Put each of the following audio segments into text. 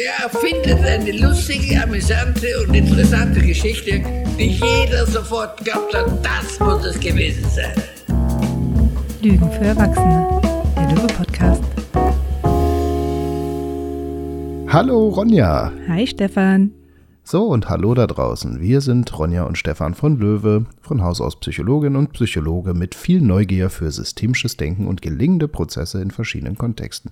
der erfindet eine lustige, amüsante und interessante Geschichte, die jeder sofort glaubt hat, das muss es gewesen sein. Lügen für Erwachsene, der Löwe-Podcast. Hallo Ronja. Hi Stefan. So und hallo da draußen. Wir sind Ronja und Stefan von Löwe, von Haus aus Psychologin und Psychologe mit viel Neugier für systemisches Denken und gelingende Prozesse in verschiedenen Kontexten.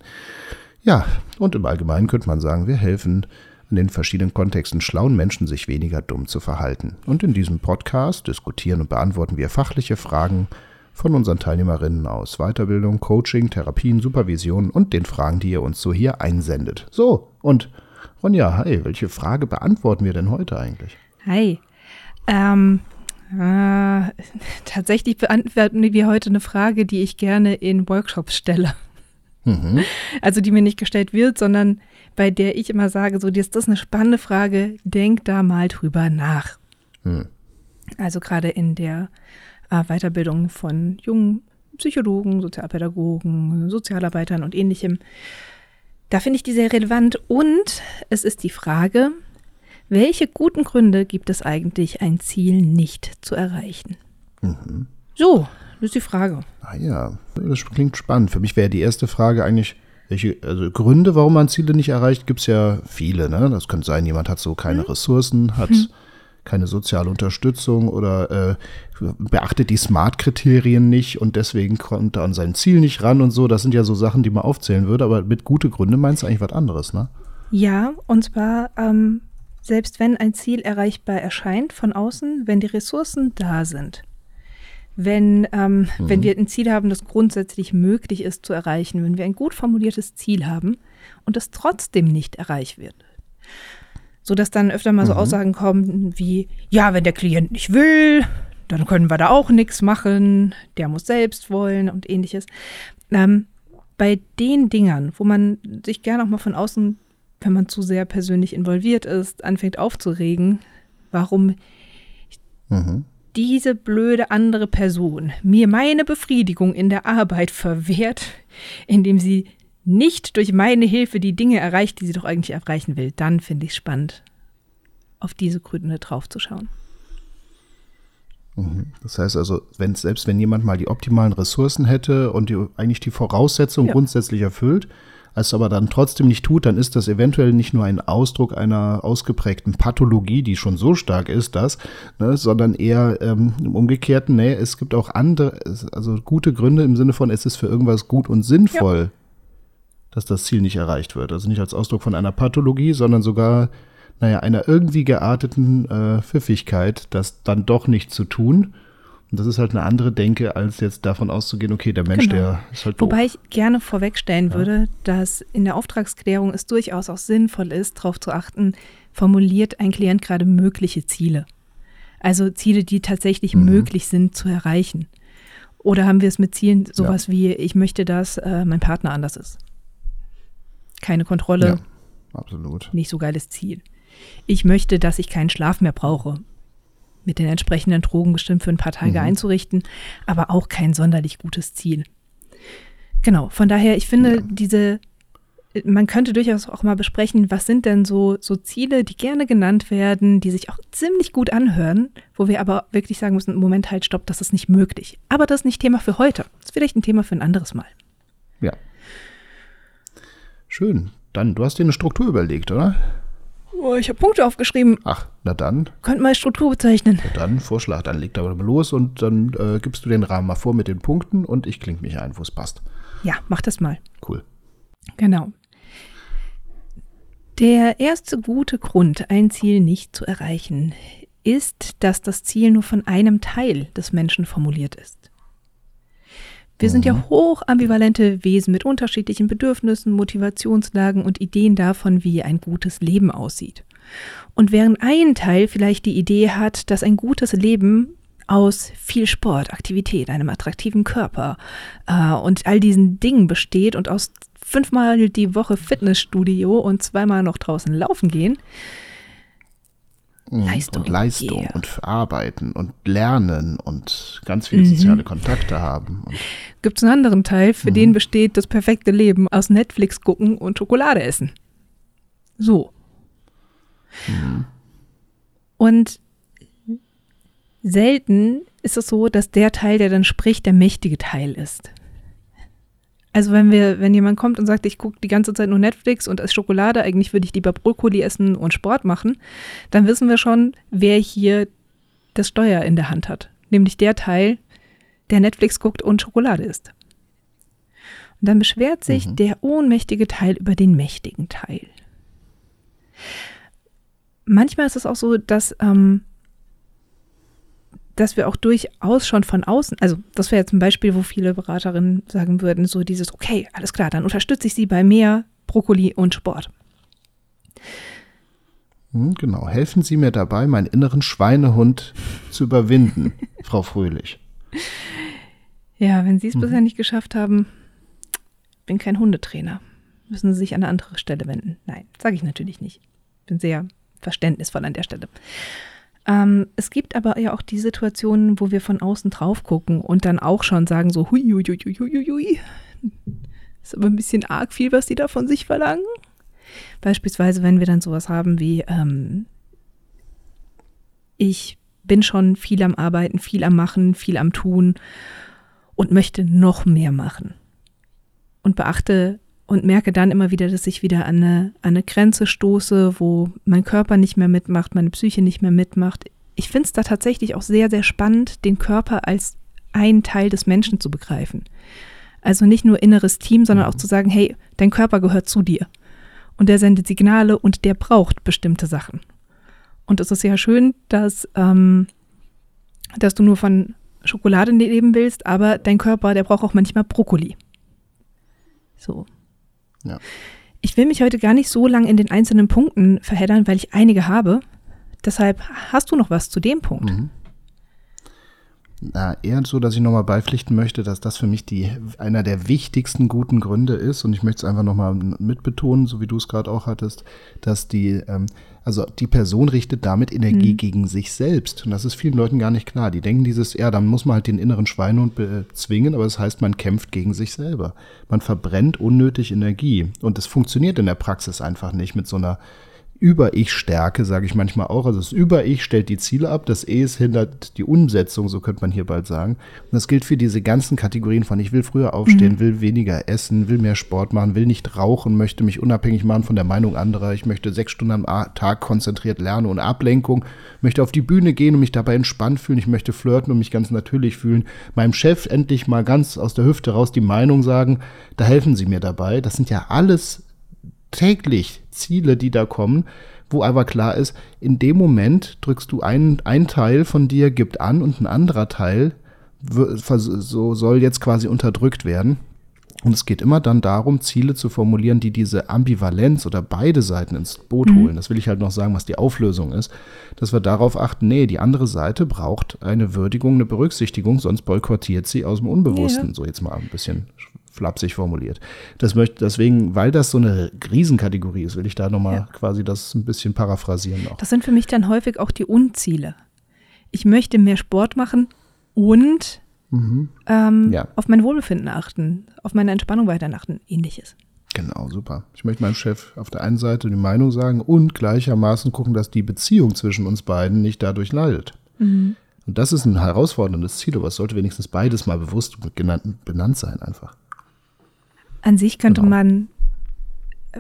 Ja, und im Allgemeinen könnte man sagen, wir helfen in den verschiedenen Kontexten schlauen Menschen, sich weniger dumm zu verhalten. Und in diesem Podcast diskutieren und beantworten wir fachliche Fragen von unseren Teilnehmerinnen aus Weiterbildung, Coaching, Therapien, Supervision und den Fragen, die ihr uns so hier einsendet. So, und Ronja, hi, welche Frage beantworten wir denn heute eigentlich? Hi. Ähm, äh, tatsächlich beantworten wir heute eine Frage, die ich gerne in Workshops stelle. Mhm. Also die mir nicht gestellt wird, sondern bei der ich immer sage, so, das ist eine spannende Frage, denk da mal drüber nach. Mhm. Also gerade in der äh, Weiterbildung von jungen Psychologen, Sozialpädagogen, Sozialarbeitern und ähnlichem. Da finde ich die sehr relevant und es ist die Frage, welche guten Gründe gibt es eigentlich, ein Ziel nicht zu erreichen? Mhm. So, das ist die Frage. Ah ja, das klingt spannend. Für mich wäre die erste Frage eigentlich, welche also Gründe, warum man Ziele nicht erreicht, gibt es ja viele. Ne? Das könnte sein, jemand hat so keine hm. Ressourcen, hat hm. keine soziale Unterstützung oder äh, beachtet die Smart-Kriterien nicht und deswegen kommt er an sein Ziel nicht ran und so. Das sind ja so Sachen, die man aufzählen würde, aber mit gute Gründe meinst du eigentlich was anderes, ne? Ja, und zwar ähm, selbst wenn ein Ziel erreichbar erscheint von außen, wenn die Ressourcen da sind, wenn, ähm, mhm. wenn wir ein Ziel haben, das grundsätzlich möglich ist zu erreichen, wenn wir ein gut formuliertes Ziel haben und es trotzdem nicht erreicht wird. So dass dann öfter mal so mhm. Aussagen kommen wie, ja, wenn der Klient nicht will, dann können wir da auch nichts machen, der muss selbst wollen und ähnliches. Ähm, bei den Dingern, wo man sich gerne auch mal von außen, wenn man zu sehr persönlich involviert ist, anfängt aufzuregen, warum mhm diese blöde andere Person mir meine Befriedigung in der Arbeit verwehrt, indem sie nicht durch meine Hilfe die Dinge erreicht, die sie doch eigentlich erreichen will, dann finde ich es spannend, auf diese Gründe draufzuschauen. Mhm. Das heißt also, wenn, selbst wenn jemand mal die optimalen Ressourcen hätte und die, eigentlich die Voraussetzungen ja. grundsätzlich erfüllt, es aber dann trotzdem nicht tut, dann ist das eventuell nicht nur ein Ausdruck einer ausgeprägten Pathologie, die schon so stark ist, das, ne, sondern eher ähm, im Umgekehrten, nee, es gibt auch andere, also gute Gründe im Sinne von, es ist für irgendwas gut und sinnvoll, ja. dass das Ziel nicht erreicht wird. Also nicht als Ausdruck von einer Pathologie, sondern sogar, naja, einer irgendwie gearteten äh, Pfiffigkeit, das dann doch nicht zu tun und das ist halt eine andere Denke, als jetzt davon auszugehen, okay, der Mensch, genau. der ist halt doof. Wobei ich gerne vorwegstellen ja. würde, dass in der Auftragsklärung es durchaus auch sinnvoll ist, darauf zu achten, formuliert ein Klient gerade mögliche Ziele. Also Ziele, die tatsächlich mhm. möglich sind zu erreichen. Oder haben wir es mit Zielen sowas ja. wie, ich möchte, dass äh, mein Partner anders ist. Keine Kontrolle. Ja, absolut. Nicht so geiles Ziel. Ich möchte, dass ich keinen Schlaf mehr brauche mit den entsprechenden Drogen bestimmt für ein paar Tage mhm. einzurichten, aber auch kein sonderlich gutes Ziel. Genau, von daher, ich finde, ja. diese, man könnte durchaus auch mal besprechen, was sind denn so, so Ziele, die gerne genannt werden, die sich auch ziemlich gut anhören, wo wir aber wirklich sagen müssen, Moment, halt, stopp, das ist nicht möglich. Aber das ist nicht Thema für heute. Das ist vielleicht ein Thema für ein anderes Mal. Ja. Schön. Dann, du hast dir eine Struktur überlegt, oder? Oh, ich habe Punkte aufgeschrieben. Ach, na dann. Könnt mal Struktur bezeichnen. Na dann, Vorschlag, dann leg da mal los und dann äh, gibst du den Rahmen mal vor mit den Punkten und ich klinge mich ein, wo es passt. Ja, mach das mal. Cool. Genau. Der erste gute Grund, ein Ziel nicht zu erreichen, ist, dass das Ziel nur von einem Teil des Menschen formuliert ist. Wir sind ja mhm. hoch ambivalente Wesen mit unterschiedlichen Bedürfnissen, Motivationslagen und Ideen davon, wie ein gutes Leben aussieht. Und während ein Teil vielleicht die Idee hat, dass ein gutes Leben aus viel Sport, Aktivität, einem attraktiven Körper äh, und all diesen Dingen besteht und aus fünfmal die Woche Fitnessstudio und zweimal noch draußen laufen gehen, Mhm. Leistung. Und Leistung yeah. und Arbeiten und Lernen und ganz viele mhm. soziale Kontakte haben. Gibt es einen anderen Teil, für mhm. den besteht das perfekte Leben aus Netflix gucken und Schokolade essen? So. Mhm. Und selten ist es so, dass der Teil, der dann spricht, der mächtige Teil ist. Also wenn wir, wenn jemand kommt und sagt, ich gucke die ganze Zeit nur Netflix und esse Schokolade, eigentlich würde ich lieber Brokkoli essen und Sport machen, dann wissen wir schon, wer hier das Steuer in der Hand hat. Nämlich der Teil, der Netflix guckt und Schokolade isst. Und dann beschwert sich mhm. der ohnmächtige Teil über den mächtigen Teil. Manchmal ist es auch so, dass ähm, dass wir auch durchaus schon von außen, also das wäre jetzt ein Beispiel, wo viele Beraterinnen sagen würden, so dieses, okay, alles klar, dann unterstütze ich sie bei mehr Brokkoli und Sport. Hm, genau, helfen Sie mir dabei, meinen inneren Schweinehund zu überwinden, Frau Fröhlich. Ja, wenn Sie es mhm. bisher nicht geschafft haben, bin kein Hundetrainer. Müssen Sie sich an eine andere Stelle wenden. Nein, sage ich natürlich nicht. Bin sehr verständnisvoll an der Stelle. Ähm, es gibt aber ja auch die Situationen, wo wir von außen drauf gucken und dann auch schon sagen so, hui, hui, hui, hui, hui. Ist aber ein bisschen arg viel, was die da von sich verlangen. Beispielsweise, wenn wir dann sowas haben wie, ähm, ich bin schon viel am Arbeiten, viel am Machen, viel am Tun und möchte noch mehr machen. Und beachte und merke dann immer wieder, dass ich wieder an eine, an eine Grenze stoße, wo mein Körper nicht mehr mitmacht, meine Psyche nicht mehr mitmacht. Ich finde es da tatsächlich auch sehr, sehr spannend, den Körper als ein Teil des Menschen zu begreifen. Also nicht nur inneres Team, sondern auch zu sagen, hey, dein Körper gehört zu dir. Und der sendet Signale und der braucht bestimmte Sachen. Und es ist ja schön, dass, ähm, dass du nur von Schokolade leben willst, aber dein Körper, der braucht auch manchmal Brokkoli. So. Ja. Ich will mich heute gar nicht so lange in den einzelnen Punkten verheddern, weil ich einige habe. Deshalb hast du noch was zu dem Punkt. Mhm. Na, eher so, dass ich nochmal beipflichten möchte, dass das für mich die, einer der wichtigsten guten Gründe ist. Und ich möchte es einfach nochmal mitbetonen, so wie du es gerade auch hattest, dass die, ähm, also die Person richtet damit Energie mhm. gegen sich selbst. Und das ist vielen Leuten gar nicht klar. Die denken dieses, ja, dann muss man halt den inneren Schweinehund bezwingen, aber das heißt, man kämpft gegen sich selber. Man verbrennt unnötig Energie. Und das funktioniert in der Praxis einfach nicht mit so einer über-Ich-Stärke, sage ich manchmal auch. Also das Über-Ich stellt die Ziele ab, das Es hindert die Umsetzung, so könnte man hier bald sagen. Und das gilt für diese ganzen Kategorien von ich will früher aufstehen, mhm. will weniger essen, will mehr Sport machen, will nicht rauchen, möchte mich unabhängig machen von der Meinung anderer, ich möchte sechs Stunden am Tag konzentriert lernen ohne Ablenkung, möchte auf die Bühne gehen und mich dabei entspannt fühlen, ich möchte flirten und mich ganz natürlich fühlen, meinem Chef endlich mal ganz aus der Hüfte raus die Meinung sagen, da helfen Sie mir dabei. Das sind ja alles täglich Ziele, die da kommen, wo aber klar ist, in dem Moment drückst du einen, ein Teil von dir gibt an und ein anderer Teil so soll jetzt quasi unterdrückt werden. Und es geht immer dann darum, Ziele zu formulieren, die diese Ambivalenz oder beide Seiten ins Boot mhm. holen. Das will ich halt noch sagen, was die Auflösung ist. Dass wir darauf achten, nee, die andere Seite braucht eine Würdigung, eine Berücksichtigung, sonst boykottiert sie aus dem Unbewussten. Ja. So jetzt mal ein bisschen flapsig formuliert. Das möchte, deswegen, weil das so eine Riesenkategorie ist, will ich da nochmal ja. quasi das ein bisschen paraphrasieren noch. Das sind für mich dann häufig auch die Unziele. Ich möchte mehr Sport machen und mhm. ähm, ja. auf mein Wohlbefinden achten, auf meine Entspannung weiter achten, ähnliches. Genau, super. Ich möchte meinem Chef auf der einen Seite die Meinung sagen und gleichermaßen gucken, dass die Beziehung zwischen uns beiden nicht dadurch leidet. Mhm. Und das ist ein herausforderndes Ziel, aber es sollte wenigstens beides mal bewusst genannt, benannt sein einfach. An sich könnte genau. man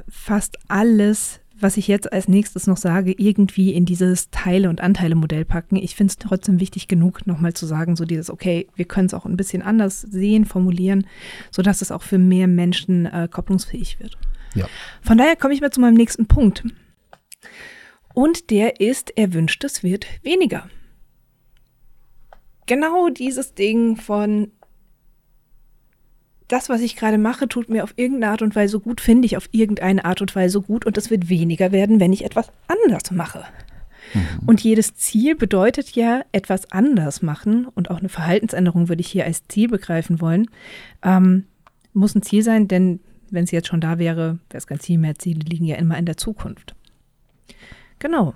fast alles, was ich jetzt als nächstes noch sage, irgendwie in dieses Teile- und Anteile-Modell packen. Ich finde es trotzdem wichtig genug, nochmal zu sagen, so dieses, okay, wir können es auch ein bisschen anders sehen, formulieren, sodass es auch für mehr Menschen äh, kopplungsfähig wird. Ja. Von daher komme ich mal zu meinem nächsten Punkt. Und der ist, erwünschtes wird weniger. Genau dieses Ding von, das, was ich gerade mache, tut mir auf irgendeine Art und Weise gut, finde ich auf irgendeine Art und Weise gut und es wird weniger werden, wenn ich etwas anders mache. Mhm. Und jedes Ziel bedeutet ja etwas anders machen und auch eine Verhaltensänderung würde ich hier als Ziel begreifen wollen. Ähm, muss ein Ziel sein, denn wenn es jetzt schon da wäre, wäre es kein Ziel mehr. Ziele liegen ja immer in der Zukunft. Genau.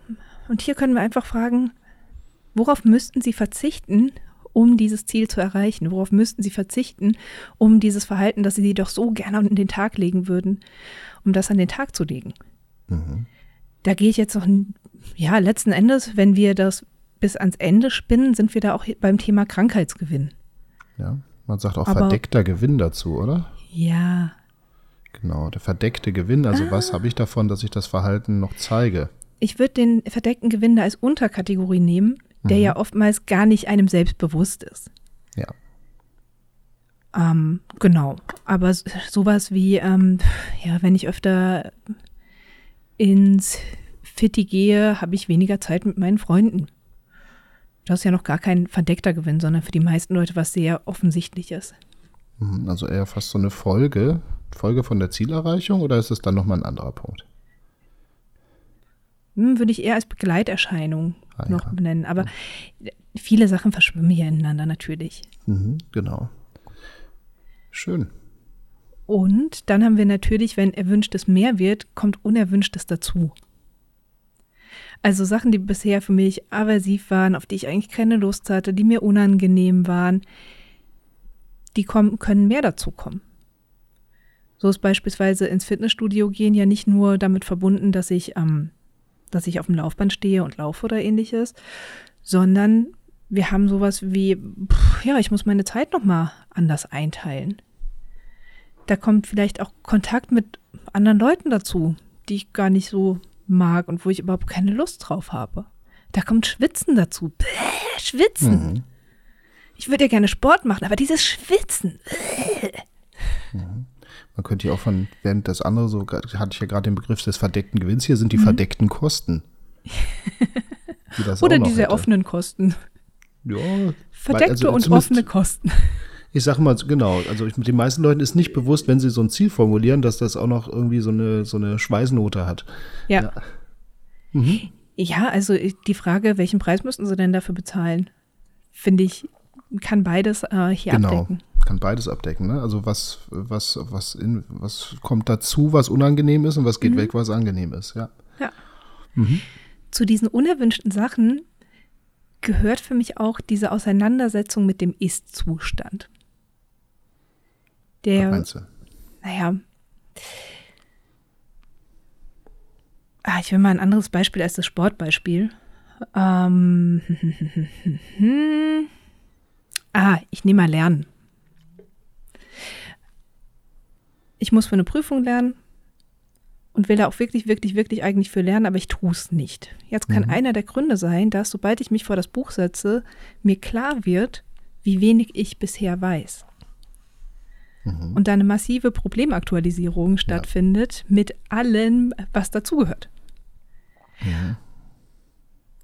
Und hier können wir einfach fragen, worauf müssten Sie verzichten, um dieses Ziel zu erreichen? Worauf müssten sie verzichten, um dieses Verhalten, das sie doch so gerne an den Tag legen würden, um das an den Tag zu legen? Da gehe ich jetzt noch, ja, letzten Endes, wenn wir das bis ans Ende spinnen, sind wir da auch beim Thema Krankheitsgewinn. Ja, man sagt auch Aber- verdeckter Gewinn dazu, oder? Ja, Genau, der verdeckte Gewinn. Also Ah. was habe ich davon, dass ich das Verhalten noch zeige? ich würde den verdeckten Gewinn da als Unterkategorie nehmen, der ja oftmals gar nicht einem selbst bewusst ist. Ja. Ähm, genau. Aber s- sowas wie, ähm, ja, wenn ich öfter ins Fitti gehe, habe ich weniger Zeit mit meinen Freunden. Das ist ja noch gar kein verdeckter Gewinn, sondern für die meisten Leute was sehr offensichtliches. Mhm, Also eher fast so eine Folge, Folge von der Zielerreichung oder ist es dann nochmal ein anderer Punkt? Hm, würde ich eher als Begleiterscheinung Ah, noch ja. benennen. Aber viele Sachen verschwimmen hier ineinander natürlich. Mhm, genau. Schön. Und dann haben wir natürlich, wenn Erwünschtes mehr wird, kommt Unerwünschtes dazu. Also Sachen, die bisher für mich aversiv waren, auf die ich eigentlich keine Lust hatte, die mir unangenehm waren, die kommen, können mehr dazu kommen. So ist beispielsweise ins Fitnessstudio gehen ja nicht nur damit verbunden, dass ich, ähm, dass ich auf dem Laufband stehe und laufe oder ähnliches, sondern wir haben sowas wie, pff, ja, ich muss meine Zeit nochmal anders einteilen da kommt vielleicht auch Kontakt mit anderen Leuten dazu, die ich gar nicht so mag und wo ich überhaupt keine Lust drauf habe. Da kommt Schwitzen dazu. Bäh, Schwitzen. Mhm. Ich würde ja gerne Sport machen, aber dieses Schwitzen. Man könnte ja auch von, während das andere so, hatte ich ja gerade den Begriff des verdeckten Gewinns, hier Mhm. sind die verdeckten Kosten. Die Oder diese hätte. offenen Kosten. Ja, Verdeckte also und offene Kosten. Ich sage mal, genau, also ich, mit den meisten Leuten ist nicht bewusst, wenn sie so ein Ziel formulieren, dass das auch noch irgendwie so eine, so eine Schweißnote hat. Ja. Ja, also ich- die Frage, welchen Preis müssten sie denn dafür bezahlen, finde ich, kann beides äh, hier genau. abdecken. Kann beides abdecken, ne? Also was, was, was, in, was kommt dazu, was unangenehm ist und was Mhm. geht weg, was angenehm ist, ja. Ja. Zu diesen unerwünschten Sachen gehört für mich auch diese Auseinandersetzung mit dem Ist-Zustand. Was Der, meinst du? naja. Ah, ich will mal ein anderes Beispiel als das Sportbeispiel. Ähm, ah, ich nehme mal Lernen. Ich muss für eine Prüfung lernen und will da auch wirklich, wirklich, wirklich eigentlich für lernen, aber ich tue es nicht. Jetzt kann einer der Gründe sein, dass sobald ich mich vor das Buch setze, mir klar wird, wie wenig ich bisher weiß. Und da eine massive Problemaktualisierung stattfindet mit allem, was dazugehört.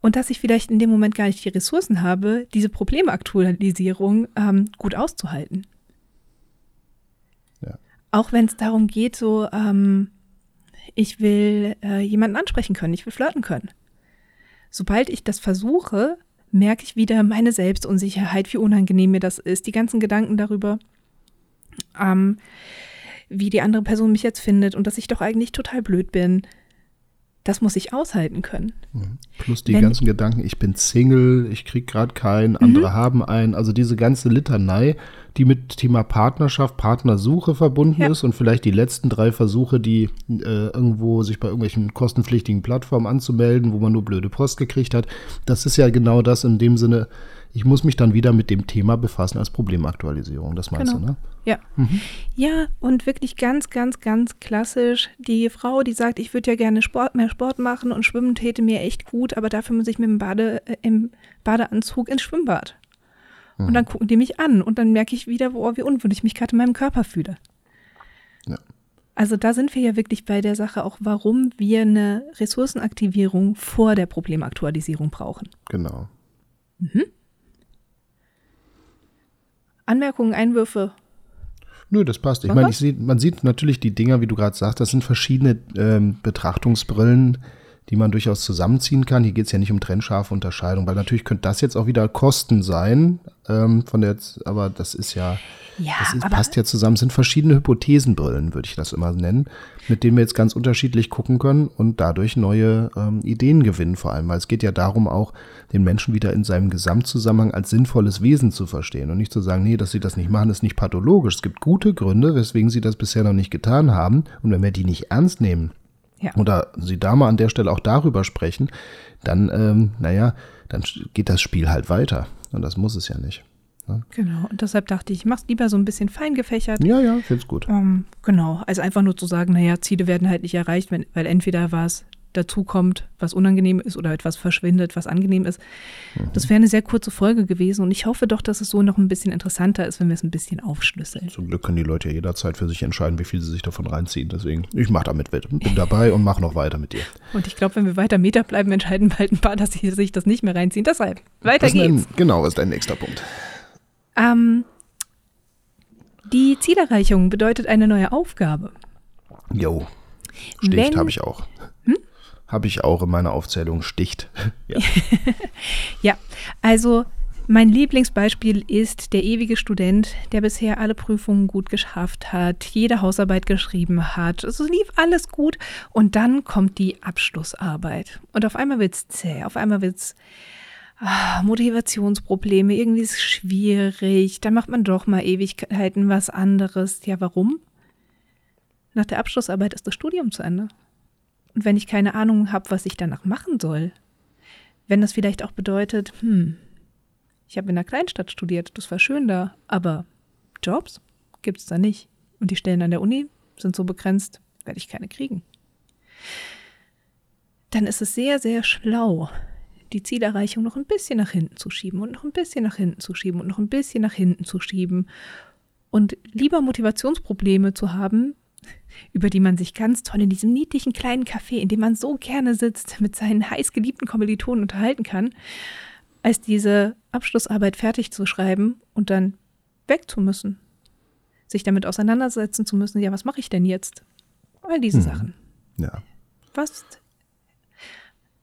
Und dass ich vielleicht in dem Moment gar nicht die Ressourcen habe, diese Problemaktualisierung ähm, gut auszuhalten. Ja. Auch wenn es darum geht, so, ähm, ich will äh, jemanden ansprechen können, ich will flirten können. Sobald ich das versuche, merke ich wieder meine Selbstunsicherheit, wie unangenehm mir das ist, die ganzen Gedanken darüber, ähm, wie die andere Person mich jetzt findet und dass ich doch eigentlich total blöd bin. Das muss ich aushalten können. Plus die Wenn- ganzen Gedanken, ich bin Single, ich krieg gerade keinen, Mhm. andere haben einen. Also diese ganze Litanei, die mit Thema Partnerschaft, Partnersuche verbunden Ja. ist und vielleicht die letzten drei Versuche, die äh, irgendwo sich bei irgendwelchen kostenpflichtigen Plattformen anzumelden, wo man nur blöde Post gekriegt hat. Das ist ja genau das in dem Sinne, ich muss mich dann wieder mit dem Thema befassen als Problemaktualisierung. Das meinst Genau. du, ne? Ja. Ja, und wirklich ganz, ganz, ganz klassisch. Die Frau, die sagt, ich würde ja gerne Sport, mehr Sport machen und schwimmen täte mir echt gut, aber dafür muss ich mit dem Bade, äh, im Badeanzug ins Schwimmbad. Und dann gucken die mich an und dann merke ich wieder, oh, wie unwohl ich mich gerade in meinem Körper fühle. Ja. Also da sind wir ja wirklich bei der Sache auch, warum wir eine Ressourcenaktivierung vor der Problemaktualisierung brauchen. Genau. Anmerkungen, Einwürfe. Nö, das passt. Ich meine, man sieht natürlich die Dinger, wie du gerade sagst, das sind verschiedene ähm, Betrachtungsbrillen, die man durchaus zusammenziehen kann. Hier geht es ja nicht um trennscharfe Unterscheidung, weil natürlich könnte das jetzt auch wieder Kosten sein, ähm, von der, aber das ist ja, Ja, das ist, passt ja zusammen, Es sind verschiedene Hypothesenbrillen, würde ich das immer nennen, mit denen wir jetzt ganz unterschiedlich gucken können und dadurch neue ähm, Ideen gewinnen vor allem, weil es geht ja darum auch, den Menschen wieder in seinem Gesamtzusammenhang als sinnvolles Wesen zu verstehen und nicht zu sagen, nee, dass sie das nicht machen, ist nicht pathologisch. Es gibt gute Gründe, weswegen sie das bisher noch nicht getan haben und wenn wir die nicht ernst nehmen, Ja. oder Sie da mal an der Stelle auch darüber sprechen, dann, ähm, naja, dann geht das Spiel halt weiter. Und das muss es ja nicht. Genau. Und deshalb dachte ich, ich mach's lieber so ein bisschen fein gefächert. Ja, ja, find's gut. Ähm, genau. Also einfach nur zu sagen, naja, Ziele werden halt nicht erreicht, wenn, weil entweder was dazukommt, was unangenehm ist oder etwas verschwindet, was angenehm ist. Das wäre eine sehr kurze Folge gewesen und ich hoffe doch, dass es so noch ein bisschen interessanter ist, wenn wir es ein bisschen aufschlüsseln. Zum Glück können die Leute ja jederzeit für sich entscheiden, wie viel sie sich davon reinziehen. Deswegen, ich mache damit mit. Bin dabei und mache noch weiter mit dir. Und ich glaube, wenn wir weiter Meter bleiben, entscheiden bald ein paar, dass sie sich das nicht mehr reinziehen. Deshalb, weiter ist geht's. dein, genau, ist dein nächster Punkt? Ähm, die Zielerreichung bedeutet eine neue Aufgabe. Jo, Sticht habe ich auch. Habe ich auch in meiner Aufzählung Sticht. Ja. Ja, also mein Lieblingsbeispiel ist der ewige Student, der bisher alle Prüfungen gut geschafft hat, jede Hausarbeit geschrieben hat. Es lief alles gut und dann kommt die Abschlussarbeit. Und auf einmal wird's zäh, auf einmal wird's ah, Motivationsprobleme, irgendwie ist es schwierig, dann macht man doch mal Ewigkeiten was anderes. Ja, warum? Nach der Abschlussarbeit ist das Studium zu Ende. Und wenn ich keine Ahnung habe, was ich danach machen soll, wenn das vielleicht auch bedeutet, hm, ich habe in einer Kleinstadt studiert, das war schön da, aber Jobs gibt es da nicht. Und die Stellen an der Uni sind so begrenzt, werde ich keine kriegen. Dann ist es sehr, sehr schlau, die Zielerreichung noch ein bisschen nach hinten zu schieben und noch ein bisschen nach hinten zu schieben und noch ein bisschen nach hinten zu schieben. Und lieber Motivationsprobleme zu haben, über die man sich ganz toll in diesem niedlichen kleinen Café, in dem man so gerne sitzt, mit seinen heißgeliebten Kommilitonen unterhalten kann, als diese Abschlussarbeit fertig zu schreiben und dann weg zu müssen. Sich damit auseinandersetzen zu müssen, ja, was mache ich denn jetzt? All diese Sachen. ja. Was,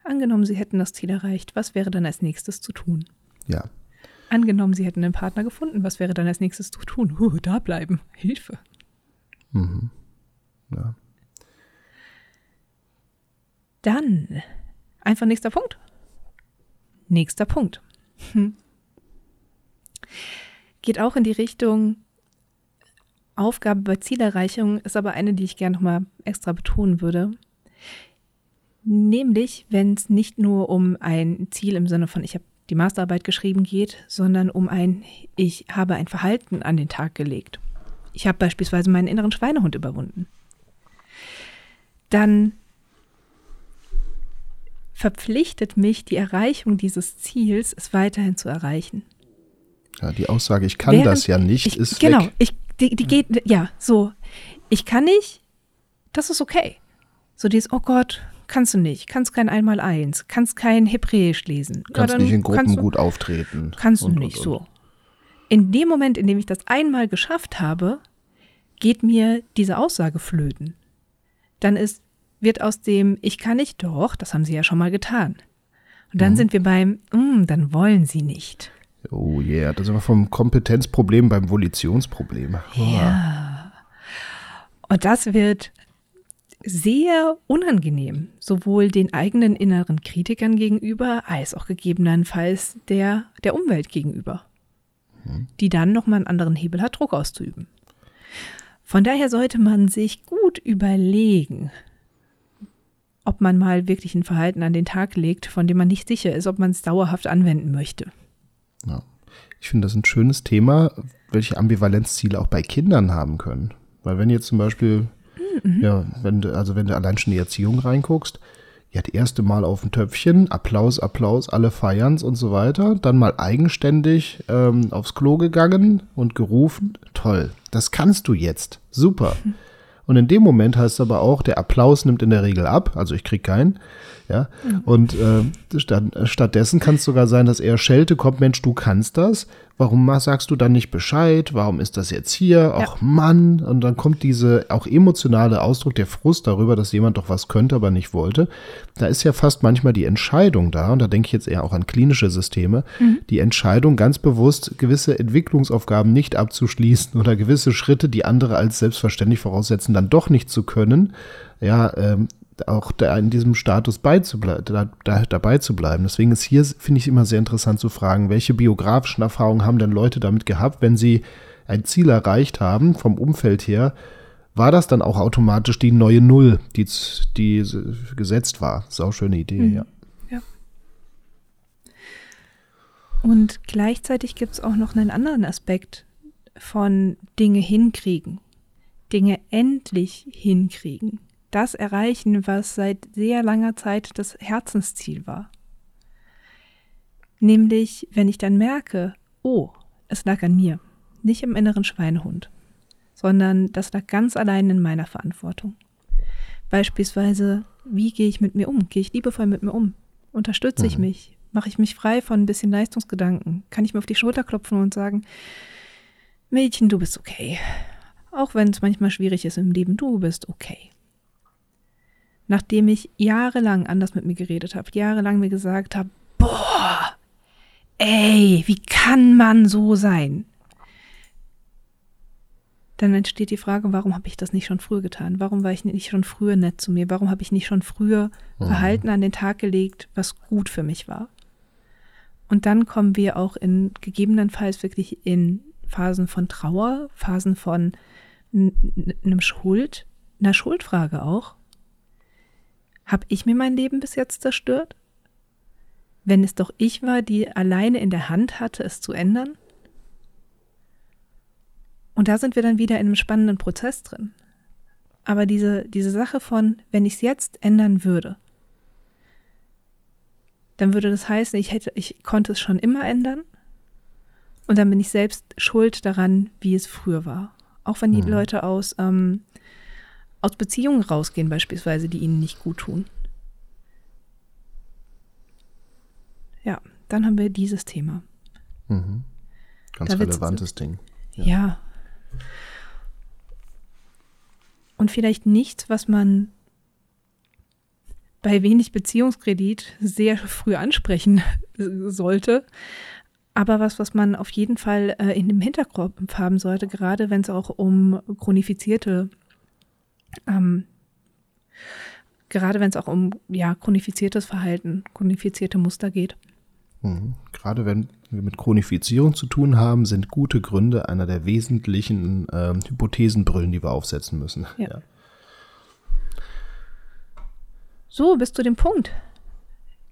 angenommen, Sie hätten das Ziel erreicht, was wäre dann als nächstes zu tun? Ja. Angenommen, Sie hätten einen Partner gefunden, was wäre dann als nächstes zu tun? Huh, da bleiben. Hilfe. Ja. Dann einfach nächster Punkt. Nächster Punkt. Hm. Geht auch in die Richtung Aufgabe bei Zielerreichung, ist aber eine, die ich gerne nochmal extra betonen würde. Nämlich, wenn es nicht nur um ein Ziel im Sinne von, ich habe die Masterarbeit geschrieben geht, sondern um ein, ich habe ein Verhalten an den Tag gelegt. Ich habe beispielsweise meinen inneren Schweinehund überwunden. Dann verpflichtet mich die Erreichung dieses Ziels, es weiterhin zu erreichen. ja. Die Aussage, ich kann Während das ja nicht, ich, ist genau, weg. ich die, die geht ja so. Ich kann nicht, das ist okay. So dieses, oh Gott, kannst du nicht, kannst kein Einmaleins, kannst kein Hebräisch lesen. Ja, Kannst dann nicht in Gruppen du, gut auftreten. Kannst du Und, nicht und, so. In dem Moment, in dem ich das einmal geschafft habe, geht mir diese Aussage flöten. Dann ist, wird aus dem Ich kann nicht doch, das haben sie ja schon mal getan. Und dann sind wir beim, "Mm, dann wollen sie nicht. Oh yeah, das sind wir vom Kompetenzproblem beim Volitionsproblem. Ja. Und das wird sehr unangenehm, sowohl den eigenen inneren Kritikern gegenüber, als auch gegebenenfalls der, der Umwelt gegenüber, die dann nochmal einen anderen Hebel hat, Druck auszuüben. Von daher sollte man sich gut überlegen, ob man mal wirklich ein Verhalten an den Tag legt, von dem man nicht sicher ist, ob man es dauerhaft anwenden möchte. Ja. Ich finde das ein schönes Thema, welche Ambivalenzziele auch bei Kindern haben können. Weil wenn jetzt zum Beispiel, ja, wenn du, also wenn du allein schon in die Erziehung reinguckst, ja, das erste Mal auf ein Töpfchen, Applaus, Applaus, alle feiern's und so weiter, dann mal eigenständig ähm, aufs Klo gegangen und gerufen, toll, das kannst du jetzt, super. Und in dem Moment heißt es aber auch, der Applaus nimmt in der Regel ab, also ich krieg keinen. Ja, und äh, statt, stattdessen kann es sogar sein, dass eher Schelte kommt, Mensch, du kannst das. Warum sagst du dann nicht Bescheid? Warum ist das jetzt hier? Ach Mann. Und dann kommt diese auch emotionale Ausdruck, der Frust darüber, dass jemand doch was könnte, aber nicht wollte. Da ist ja fast manchmal die Entscheidung da, und da denke ich jetzt eher auch an klinische Systeme, die Entscheidung ganz bewusst, gewisse Entwicklungsaufgaben nicht abzuschließen oder gewisse Schritte, die andere als selbstverständlich voraussetzen, dann doch nicht zu können. Ja, ähm, auch da in diesem Status beizuble da, da, dabei zu bleiben. Deswegen ist hier, finde ich, immer sehr interessant zu fragen, welche biografischen Erfahrungen haben denn Leute damit gehabt, wenn sie ein Ziel erreicht haben, vom Umfeld her, war das dann auch automatisch die neue Null, die, die gesetzt war. Sau schöne Idee, mhm. ja. ja. Und gleichzeitig gibt es auch noch einen anderen Aspekt von Dinge hinkriegen. Dinge endlich hinkriegen. Das erreichen, was seit sehr langer Zeit das Herzensziel war. Nämlich, wenn ich dann merke, oh, es lag an mir, nicht im inneren Schweinehund, sondern das lag ganz allein in meiner Verantwortung. Beispielsweise, wie gehe ich mit mir um? Gehe ich liebevoll mit mir um? Unterstütze mhm. ich mich? Mache ich mich frei von ein bisschen Leistungsgedanken? Kann ich mir auf die Schulter klopfen und sagen, Mädchen, du bist okay. Auch wenn es manchmal schwierig ist im Leben, du bist okay. Nachdem ich jahrelang anders mit mir geredet habe, jahrelang mir gesagt habe, boah, ey, wie kann man so sein? dann entsteht die Frage, warum habe ich das nicht schon früher getan? Warum war ich nicht schon früher nett zu mir? Warum habe ich nicht schon früher mhm. Verhalten an den Tag gelegt, was gut für mich war? Und dann kommen wir auch in gegebenenfalls wirklich in Phasen von Trauer, Phasen von einem Schuld, einer Schuldfrage auch. Habe ich mir mein Leben bis jetzt zerstört? Wenn es doch ich war, die alleine in der Hand hatte, es zu ändern? Und da sind wir dann wieder in einem spannenden Prozess drin. Aber diese, diese Sache von, wenn ich es jetzt ändern würde, dann würde das heißen, ich hätte, ich konnte es schon immer ändern. Und dann bin ich selbst schuld daran, wie es früher war. Auch wenn die mhm. Leute aus, ähm, aus Beziehungen rausgehen, beispielsweise, die ihnen nicht gut tun. Ja, dann haben wir dieses Thema. Mhm. Ganz relevantes Ding. Ja. ja, und vielleicht nichts, was man bei wenig Beziehungskredit sehr früh ansprechen sollte, aber was, was man auf jeden Fall äh, in dem Hinterkopf haben sollte, gerade wenn es auch um chronifizierte, ähm, gerade wenn es auch um ja, chronifiziertes Verhalten, chronifizierte Muster geht. Mhm. Gerade wenn wir mit Chronifizierung zu tun haben, sind gute Gründe einer der wesentlichen äh, Hypothesenbrillen, die wir aufsetzen müssen. Ja. ja. So, bis zu dem Punkt.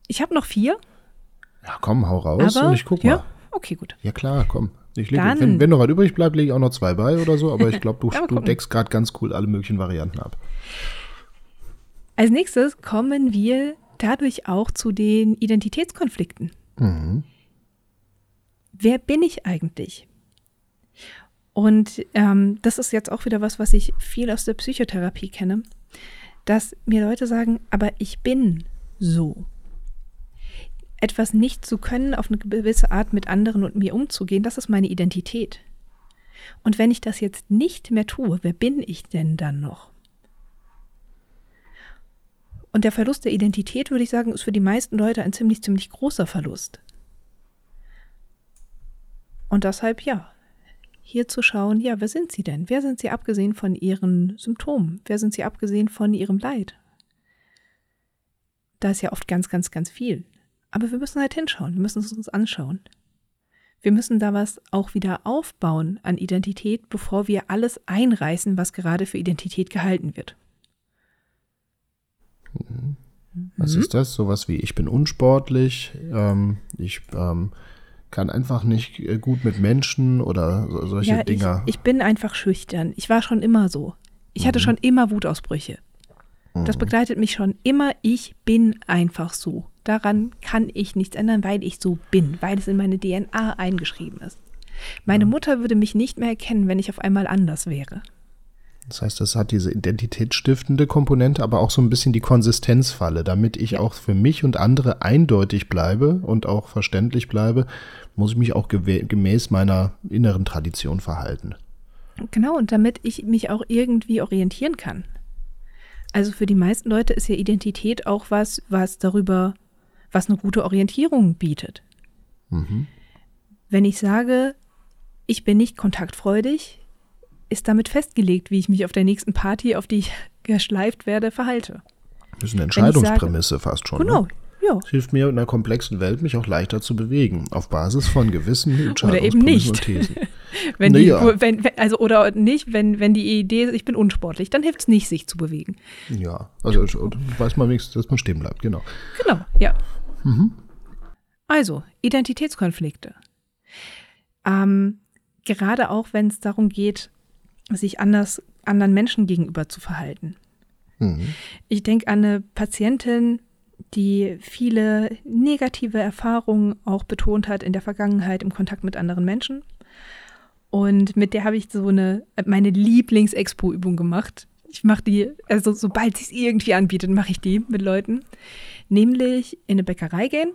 Ich habe noch vier. Ja, komm, hau raus aber, und ich guck mal. Ja, okay, gut. Ja, klar, komm. Ich leg, wenn, wenn noch was übrig bleibt, lege ich auch noch zwei bei oder so, aber ich glaube, du, du deckst gerade ganz cool alle möglichen Varianten ab. Als nächstes kommen wir dadurch auch zu den Identitätskonflikten. Mhm. Wer bin ich eigentlich? Und ähm, das ist jetzt auch wieder was, was ich viel aus der Psychotherapie kenne, dass mir Leute sagen, aber ich bin so. Etwas nicht zu können, auf eine gewisse Art mit anderen und mir umzugehen, das ist meine Identität. Und wenn ich das jetzt nicht mehr tue, wer bin ich denn dann noch? Und der Verlust der Identität, würde ich sagen, ist für die meisten Leute ein ziemlich, ziemlich großer Verlust. Und deshalb ja, hier zu schauen, ja, wer sind sie denn? Wer sind sie abgesehen von ihren Symptomen? Wer sind sie abgesehen von ihrem Leid? Da ist ja oft ganz, ganz, ganz viel. Aber wir müssen halt hinschauen, wir müssen es uns anschauen. Wir müssen da was auch wieder aufbauen an Identität, bevor wir alles einreißen, was gerade für Identität gehalten wird. Mhm. Was mhm. ist das? Sowas wie ich bin unsportlich, ähm, ich ähm, kann einfach nicht äh, gut mit Menschen oder solche ja, Dinger. Ich, ich bin einfach schüchtern. Ich war schon immer so. Ich mhm. hatte schon immer Wutausbrüche. Mhm. Das begleitet mich schon immer. Ich bin einfach so. Daran kann ich nichts ändern, weil ich so bin, weil es in meine DNA eingeschrieben ist. Meine mhm. Mutter würde mich nicht mehr erkennen, wenn ich auf einmal anders wäre. Das heißt, das hat diese identitätsstiftende Komponente, aber auch so ein bisschen die Konsistenzfalle, damit ich auch für mich und andere eindeutig bleibe und auch verständlich bleibe, muss ich mich auch gemäß meiner inneren Tradition verhalten. Genau, und damit ich mich auch irgendwie orientieren kann. Also für die meisten Leute ist ja Identität auch was, was darüber, was eine gute Orientierung bietet. Mhm. Wenn ich sage, ich bin nicht kontaktfreudig, ist damit festgelegt, wie ich mich auf der nächsten Party, auf die ich geschleift werde, verhalte. Das ist eine Entscheidungsprämisse sage, fast schon. Genau, ne? ja. Es hilft mir in einer komplexen Welt, mich auch leichter zu bewegen, auf Basis von gewissen Entscheidungsprämissen und Thesen. Wenn die, Naja. wenn, also oder nicht, wenn, wenn die Idee ist, ich bin unsportlich, dann hilft es nicht, sich zu bewegen. Ja, also schon- weiß man wenigstens, dass man stehen bleibt, genau. Genau, ja. Also, Identitätskonflikte. Ähm, gerade auch, wenn es darum geht, sich anders anderen Menschen gegenüber zu verhalten. Mhm. Ich denke an eine Patientin, die viele negative Erfahrungen auch betont hat in der Vergangenheit im Kontakt mit anderen Menschen. Und mit der habe ich so eine, meine Lieblings-Expo-Übung gemacht. Ich mache die, also sobald sie es irgendwie anbietet, mache ich die mit Leuten. Nämlich in eine Bäckerei gehen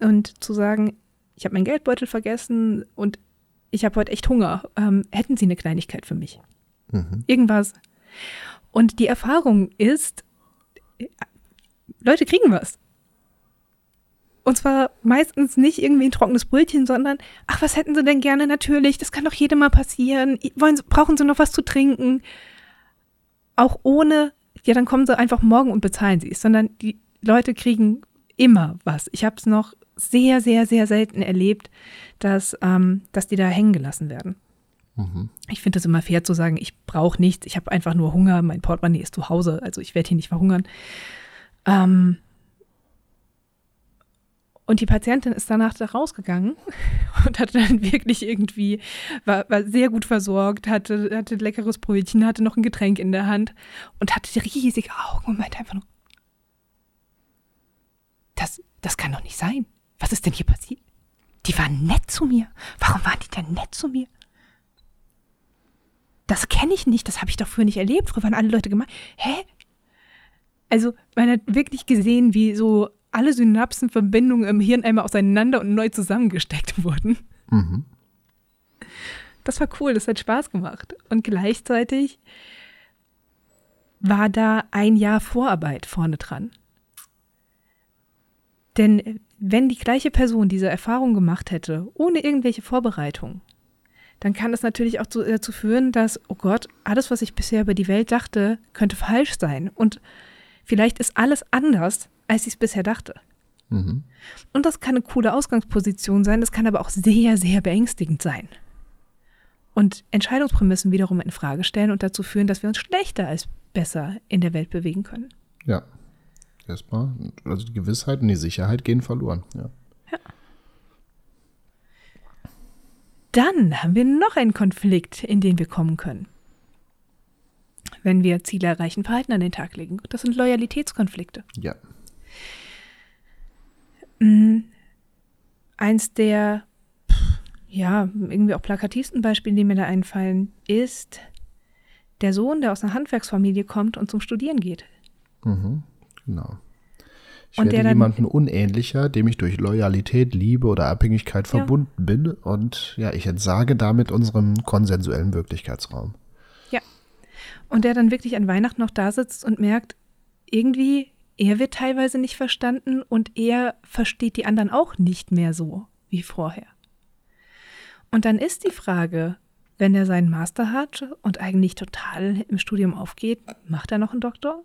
und zu sagen, ich habe meinen Geldbeutel vergessen und ich habe heute echt Hunger. Ähm, hätten Sie eine Kleinigkeit für mich? Mhm. Irgendwas. Und die Erfahrung ist, äh, Leute kriegen was. Und zwar meistens nicht irgendwie ein trockenes Brötchen, sondern, ach, was hätten sie denn gerne? Natürlich, das kann doch jedem mal passieren. Wollen sie, brauchen sie noch was zu trinken? Auch ohne, ja, dann kommen sie einfach morgen und bezahlen sie es, sondern die Leute kriegen immer was. Ich habe es noch sehr, sehr, sehr selten erlebt, dass, ähm, dass die da hängen gelassen werden. Mhm. Ich finde es immer fair zu sagen, ich brauche nichts, ich habe einfach nur Hunger, mein Portemonnaie ist zu Hause, also ich werde hier nicht verhungern. Ähm und die Patientin ist danach da rausgegangen und hatte dann wirklich irgendwie, war, war sehr gut versorgt, hatte, hatte leckeres Brötchen, hatte noch ein Getränk in der Hand und hatte riesige Augen und meinte einfach nur, das, das kann doch nicht sein. Was ist denn hier passiert? Die waren nett zu mir. Warum waren die denn nett zu mir? das kenne ich nicht, das habe ich doch früher nicht erlebt. Früher waren alle Leute gemeint. Hä? Also, man hat wirklich gesehen, wie so alle Synapsenverbindungen im Hirn einmal auseinander und neu zusammengesteckt wurden. Mhm. Das war cool, das hat Spaß gemacht. Und gleichzeitig war da ein Jahr Vorarbeit vorne dran. Denn äh, wenn die gleiche Person diese Erfahrung gemacht hätte, ohne irgendwelche Vorbereitung, dann kann das natürlich auch zu, dazu führen, dass, oh Gott, alles, was ich bisher über die Welt dachte, könnte falsch sein. Und vielleicht ist alles anders, als ich es bisher dachte. Mhm. Und das kann eine coole Ausgangsposition sein, das kann aber auch sehr, sehr beängstigend sein. Und Entscheidungsprämissen wiederum in Frage stellen und dazu führen, dass wir uns schlechter als besser in der Welt bewegen können. Ja. Erstmal, also die Gewissheit und die Sicherheit gehen verloren. Ja. Dann haben wir noch einen Konflikt, in den wir kommen können. Wenn wir Ziele erreichen, Verhalten an den Tag legen. Das sind Loyalitätskonflikte. ja. Mm, Eins der, ja, irgendwie auch plakativsten Beispiele, die mir da einfallen, ist der Sohn, der aus einer Handwerksfamilie kommt und zum Studieren geht. Mhm. Genau. Ich Und der werde dann- jemanden unähnlicher, dem ich durch Loyalität, Liebe oder Abhängigkeit Ja. verbunden bin. Und ja, ich entsage damit unserem konsensuellen Wirklichkeitsraum. Ja. Und der dann wirklich an Weihnachten noch da sitzt und merkt, irgendwie, er wird teilweise nicht verstanden und er versteht die anderen auch nicht mehr so wie vorher. Und dann ist die Frage, wenn er seinen Master hat und eigentlich total im Studium aufgeht, macht er noch einen Doktor?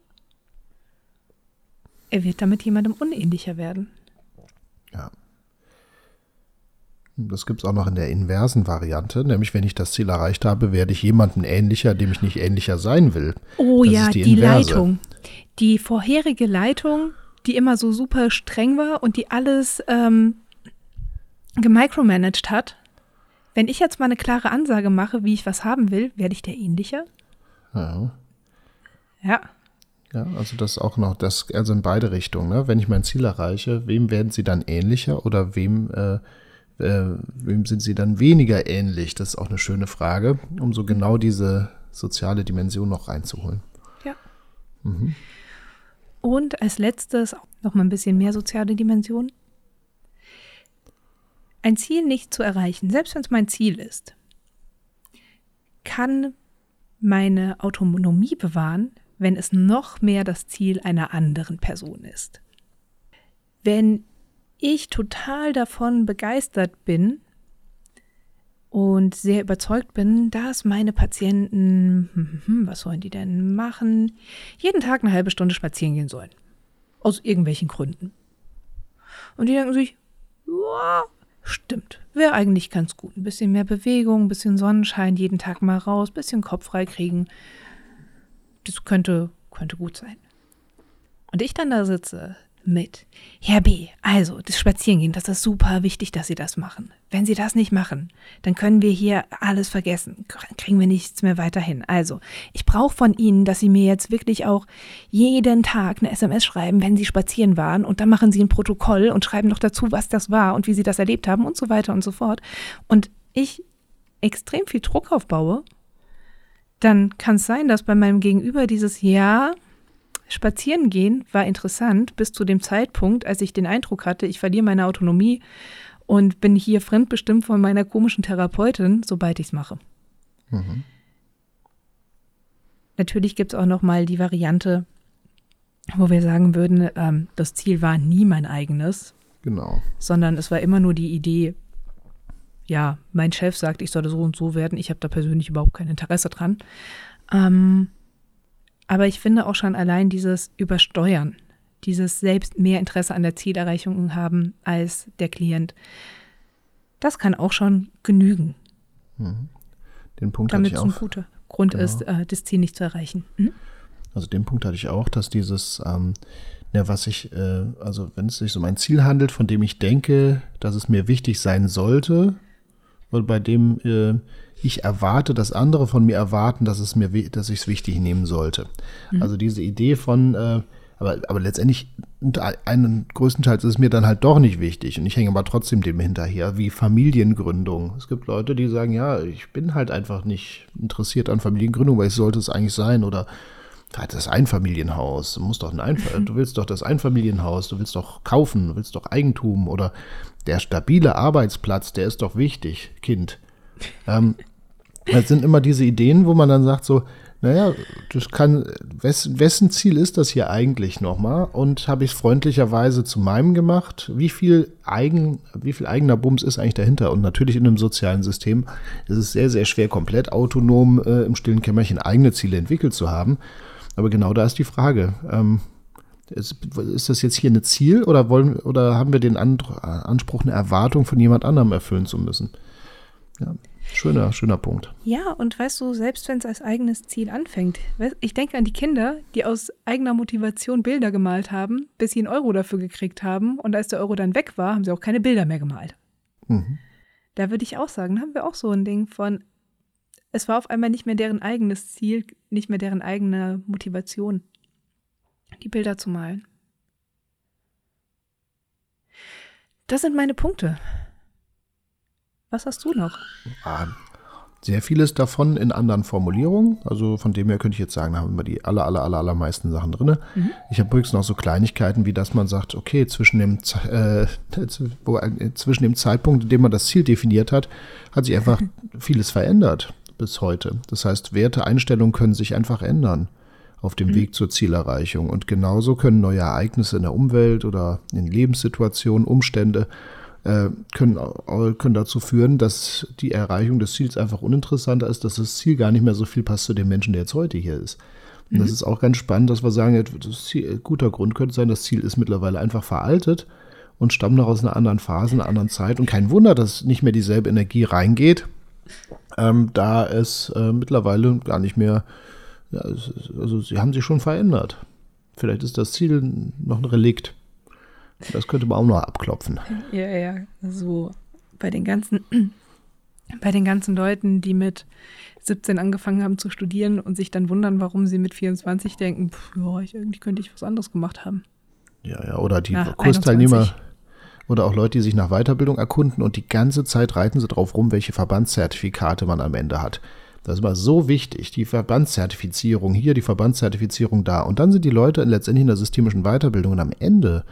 Er wird damit jemandem unähnlicher werden. Ja. Das gibt es auch noch in der inversen Variante, nämlich wenn ich das Ziel erreicht habe, werde ich jemanden ähnlicher, dem ich nicht ähnlicher sein will. Oh Das ja, ist die, die. Leitung. Die vorherige Leitung, die immer so super streng war und die alles ähm, gemicromanaged hat. Wenn ich jetzt mal eine klare Ansage mache, wie ich was haben will, werde ich der ähnlicher? Ja. Ja. Ja, also das auch noch, das, also in beide Richtungen, ne? Wenn ich mein Ziel erreiche, wem werden sie dann ähnlicher oder wem, äh, äh, wem sind sie dann weniger ähnlich? Das ist auch eine schöne Frage, um so genau diese soziale Dimension noch reinzuholen. Ja. Und als letztes noch mal ein bisschen mehr soziale Dimension. Ein Ziel nicht zu erreichen, selbst wenn es mein Ziel ist, kann meine Autonomie bewahren, wenn es noch mehr das Ziel einer anderen Person ist. Wenn ich total davon begeistert bin und sehr überzeugt bin, dass meine Patienten, was sollen die denn machen, jeden Tag eine halbe Stunde spazieren gehen sollen. Aus irgendwelchen Gründen. Und die denken sich, ja, Stimmt. Wäre eigentlich ganz gut. Ein bisschen mehr Bewegung, ein bisschen Sonnenschein, jeden Tag mal raus, ein bisschen Kopf frei kriegen. Das könnte, könnte gut sein. Und ich dann da sitze, mit. Herr B., also das Spazierengehen, das ist super wichtig, dass Sie das machen. Wenn Sie das nicht machen, dann können wir hier alles vergessen, kriegen wir nichts mehr weiterhin. Also, ich brauche von Ihnen, dass Sie mir jetzt wirklich auch jeden Tag eine SMS schreiben, wenn Sie spazieren waren und dann machen Sie ein Protokoll und schreiben noch dazu, was das war und wie Sie das erlebt haben und so weiter und so fort. Und ich extrem viel Druck aufbaue, dann kann es sein, dass bei meinem Gegenüber dieses Ja, Spazieren gehen war interessant bis zu dem Zeitpunkt, als ich den Eindruck hatte, ich verliere meine Autonomie und bin hier fremdbestimmt von meiner komischen Therapeutin, sobald ich es mache. Mhm. Natürlich gibt es auch noch mal die Variante, wo wir sagen würden, ähm, das Ziel war nie mein eigenes. Genau. Sondern es war immer nur die Idee, ja, mein Chef sagt, ich soll so und so werden, ich habe da persönlich überhaupt kein Interesse dran. Ähm, aber ich finde auch schon allein dieses Übersteuern, dieses selbst mehr Interesse an der Zielerreichung haben als der Klient, das kann auch schon genügen. Mhm. Den Punkt Damit hatte ich es ein guter Grund genau. ist, äh, das Ziel nicht zu erreichen. Mhm. Also den Punkt hatte ich auch, dass dieses, ähm, ja, was ich, äh, also wenn es sich um ein Ziel handelt, von dem ich denke, dass es mir wichtig sein sollte, und bei dem äh, ich erwarte, dass andere von mir erwarten, dass es mir, dass ich es wichtig nehmen sollte. Mhm. Also diese Idee von, äh, aber, aber letztendlich, einen größtenteils ist es mir dann halt doch nicht wichtig und ich hänge aber trotzdem dem hinterher, wie Familiengründung. Es gibt Leute, die sagen, ja, ich bin halt einfach nicht interessiert an Familiengründung, weil ich sollte es eigentlich sein oder halt das Einfamilienhaus. Du musst doch ein Einf du willst doch das Einfamilienhaus, du willst doch kaufen, du willst doch Eigentum oder der stabile Arbeitsplatz, der ist doch wichtig, Kind. Ähm, das sind immer diese Ideen, wo man dann sagt so, naja, das kann, wes, wessen Ziel ist das hier eigentlich nochmal? Und habe ich es freundlicherweise zu meinem gemacht? Wie viel, eigen, wie viel eigener Bums ist eigentlich dahinter? Und natürlich in einem sozialen System ist es sehr, sehr schwer, komplett autonom äh, im stillen Kämmerchen eigene Ziele entwickelt zu haben. Aber genau da ist die Frage. Ähm, ist, ist, das jetzt hier ein Ziel oder wollen oder haben wir den Anspruch, eine Erwartung von jemand anderem erfüllen zu müssen? Ja. Schöner, schöner Punkt. Ja, und weißt du, selbst wenn es als eigenes Ziel anfängt, ich denke an die Kinder, die aus eigener Motivation Bilder gemalt haben, bis sie einen Euro dafür gekriegt haben und als der Euro dann weg war, haben sie auch keine Bilder mehr gemalt. Mhm. Da würde ich auch sagen, da haben wir auch so ein Ding von, es war auf einmal nicht mehr deren eigenes Ziel, nicht mehr deren eigene Motivation, die Bilder zu malen. Das sind meine Punkte. Was hast du noch? Ah, sehr vieles davon in anderen Formulierungen. Also von dem her könnte ich jetzt sagen, da haben wir die aller, aller, aller, allermeisten Sachen drin. Mhm. Ich habe übrigens noch so Kleinigkeiten, wie dass man sagt, okay, zwischen dem, äh, äh, zwischen dem Zeitpunkt, in dem man das Ziel definiert hat, hat sich einfach vieles verändert bis heute. Das heißt, Werteeinstellungen können sich einfach ändern auf dem mhm. Weg zur Zielerreichung. Und genauso können neue Ereignisse in der Umwelt oder in Lebenssituationen, Umstände können, äh, können dazu führen, dass die Erreichung des Ziels einfach uninteressanter ist, dass das Ziel gar nicht mehr so viel passt zu dem Menschen, der jetzt heute hier ist. Und mhm. das ist auch ganz spannend, dass wir sagen, Ziel, guter Grund könnte sein, das Ziel ist mittlerweile einfach veraltet und stammt noch aus einer anderen Phase, einer anderen Zeit. Und kein Wunder, dass nicht mehr dieselbe Energie reingeht, ähm, da es äh, mittlerweile gar nicht mehr, ja, also sie haben sich schon verändert. Vielleicht ist das Ziel noch ein Relikt. Das könnte man auch noch abklopfen. Ja, ja, so bei den ganzen, bei den ganzen Leuten, die mit 17 angefangen haben zu studieren und sich dann wundern, warum sie mit 24 denken, pff, ja, ich, eigentlich könnte ich was anderes gemacht haben. Ja, ja, oder die ja, Kursteilnehmer 21. oder auch Leute, die sich nach Weiterbildung erkunden und die ganze Zeit reiten sie drauf rum, welche Verbandszertifikate man am Ende hat. Das war so wichtig, die Verbandszertifizierung hier, die Verbandszertifizierung da. Und dann sind die Leute letztendlich in der systemischen Weiterbildung und am Ende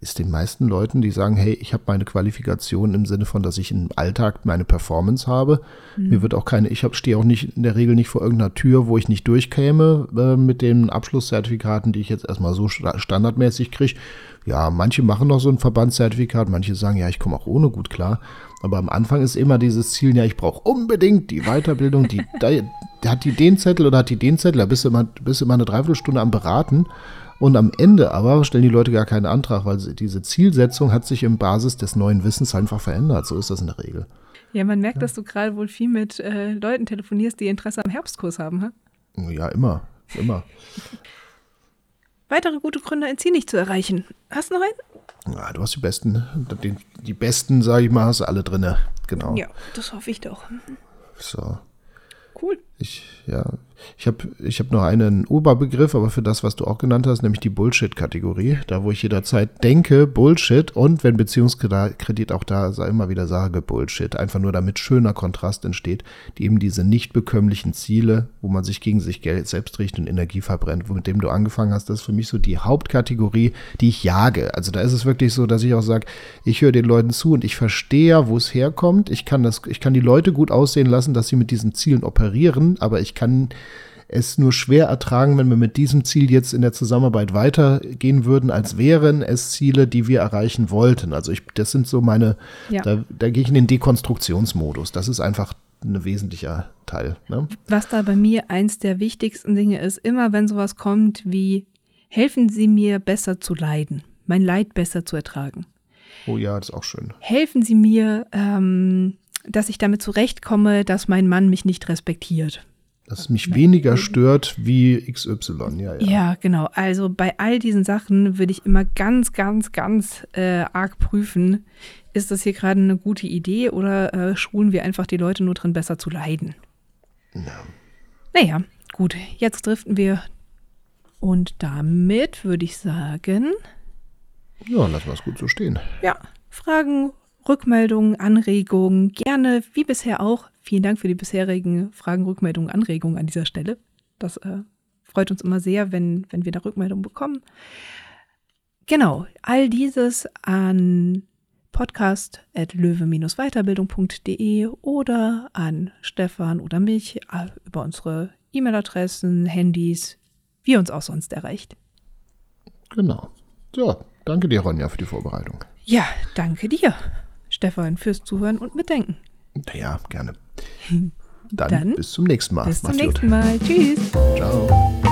ist den meisten Leuten, die sagen, hey, ich habe meine Qualifikation im Sinne von, dass ich im Alltag meine Performance habe. Mhm. Mir wird auch keine, ich stehe auch nicht in der Regel nicht vor irgendeiner Tür, wo ich nicht durchkäme äh, mit den Abschlusszertifikaten, die ich jetzt erstmal so standardmäßig kriege. Ja, manche machen noch so ein Verbandszertifikat, manche sagen, ja, ich komme auch ohne gut klar. Aber am Anfang ist immer dieses Ziel, ja, ich brauche unbedingt die Weiterbildung, die, die, hat die den Zettel oder hat die den Zettel, da bist du immer, bist du immer eine Dreiviertelstunde am Beraten. Und am Ende aber stellen die Leute gar keinen Antrag, weil diese Zielsetzung hat sich im Basis des neuen Wissens einfach verändert. So ist das in der Regel. Ja, man merkt, ja. dass du gerade wohl viel mit äh, Leuten telefonierst, die Interesse am Herbstkurs haben, ha? Ja, immer. Immer. Weitere gute Gründe, ein Ziel nicht zu erreichen. Hast du noch einen? Ja, du hast die besten. Die, die besten, sage ich mal, hast du alle drin. Genau. Ja, das hoffe ich doch. So. Cool. Ich, ja, ich habe ich hab noch einen Oberbegriff, aber für das, was du auch genannt hast, nämlich die Bullshit-Kategorie. Da, wo ich jederzeit denke, Bullshit und wenn Beziehungskredit auch da immer wieder sage, Bullshit. Einfach nur damit schöner Kontrast entsteht, die eben diese nicht bekömmlichen Ziele, wo man sich gegen sich Geld selbst richtet und Energie verbrennt, mit dem du angefangen hast, das ist für mich so die Hauptkategorie, die ich jage. Also da ist es wirklich so, dass ich auch sage, ich höre den Leuten zu und ich verstehe ja, wo es herkommt. Ich kann das, ich kann die Leute gut aussehen lassen, dass sie mit diesen Zielen operieren, aber ich kann es nur schwer ertragen, wenn wir mit diesem Ziel jetzt in der Zusammenarbeit weitergehen würden, als wären es Ziele, die wir erreichen wollten. Also ich, das sind so meine, ja. da, da gehe ich in den Dekonstruktionsmodus. Das ist einfach ein wesentlicher Teil. Ne? Was da bei mir eins der wichtigsten Dinge ist, immer wenn sowas kommt wie, helfen Sie mir besser zu leiden, mein Leid besser zu ertragen. Oh ja, das ist auch schön. Helfen Sie mir, ähm, dass ich damit zurechtkomme, dass mein Mann mich nicht respektiert dass es mich weniger stört wie XY, ja, ja. Ja, genau. Also bei all diesen Sachen würde ich immer ganz, ganz, ganz äh, arg prüfen, ist das hier gerade eine gute Idee oder äh, schulen wir einfach die Leute nur drin, besser zu leiden? Ja. Naja, gut, jetzt driften wir. Und damit würde ich sagen. Ja, lassen wir es gut so stehen. Ja, Fragen, Rückmeldungen, Anregungen, gerne wie bisher auch Vielen Dank für die bisherigen Fragen, Rückmeldungen, Anregungen an dieser Stelle. Das äh, freut uns immer sehr, wenn, wenn wir da Rückmeldungen bekommen. Genau, all dieses an podcast.löwe-weiterbildung.de oder an Stefan oder mich äh, über unsere E-Mail-Adressen, Handys, wie uns auch sonst erreicht. Genau. So, danke dir, Ronja, für die Vorbereitung. Ja, danke dir, Stefan, fürs Zuhören und Mitdenken. Naja, gerne. Dann, Dann bis zum nächsten Mal. Bis zum nächsten Mal. Tschüss. Ciao.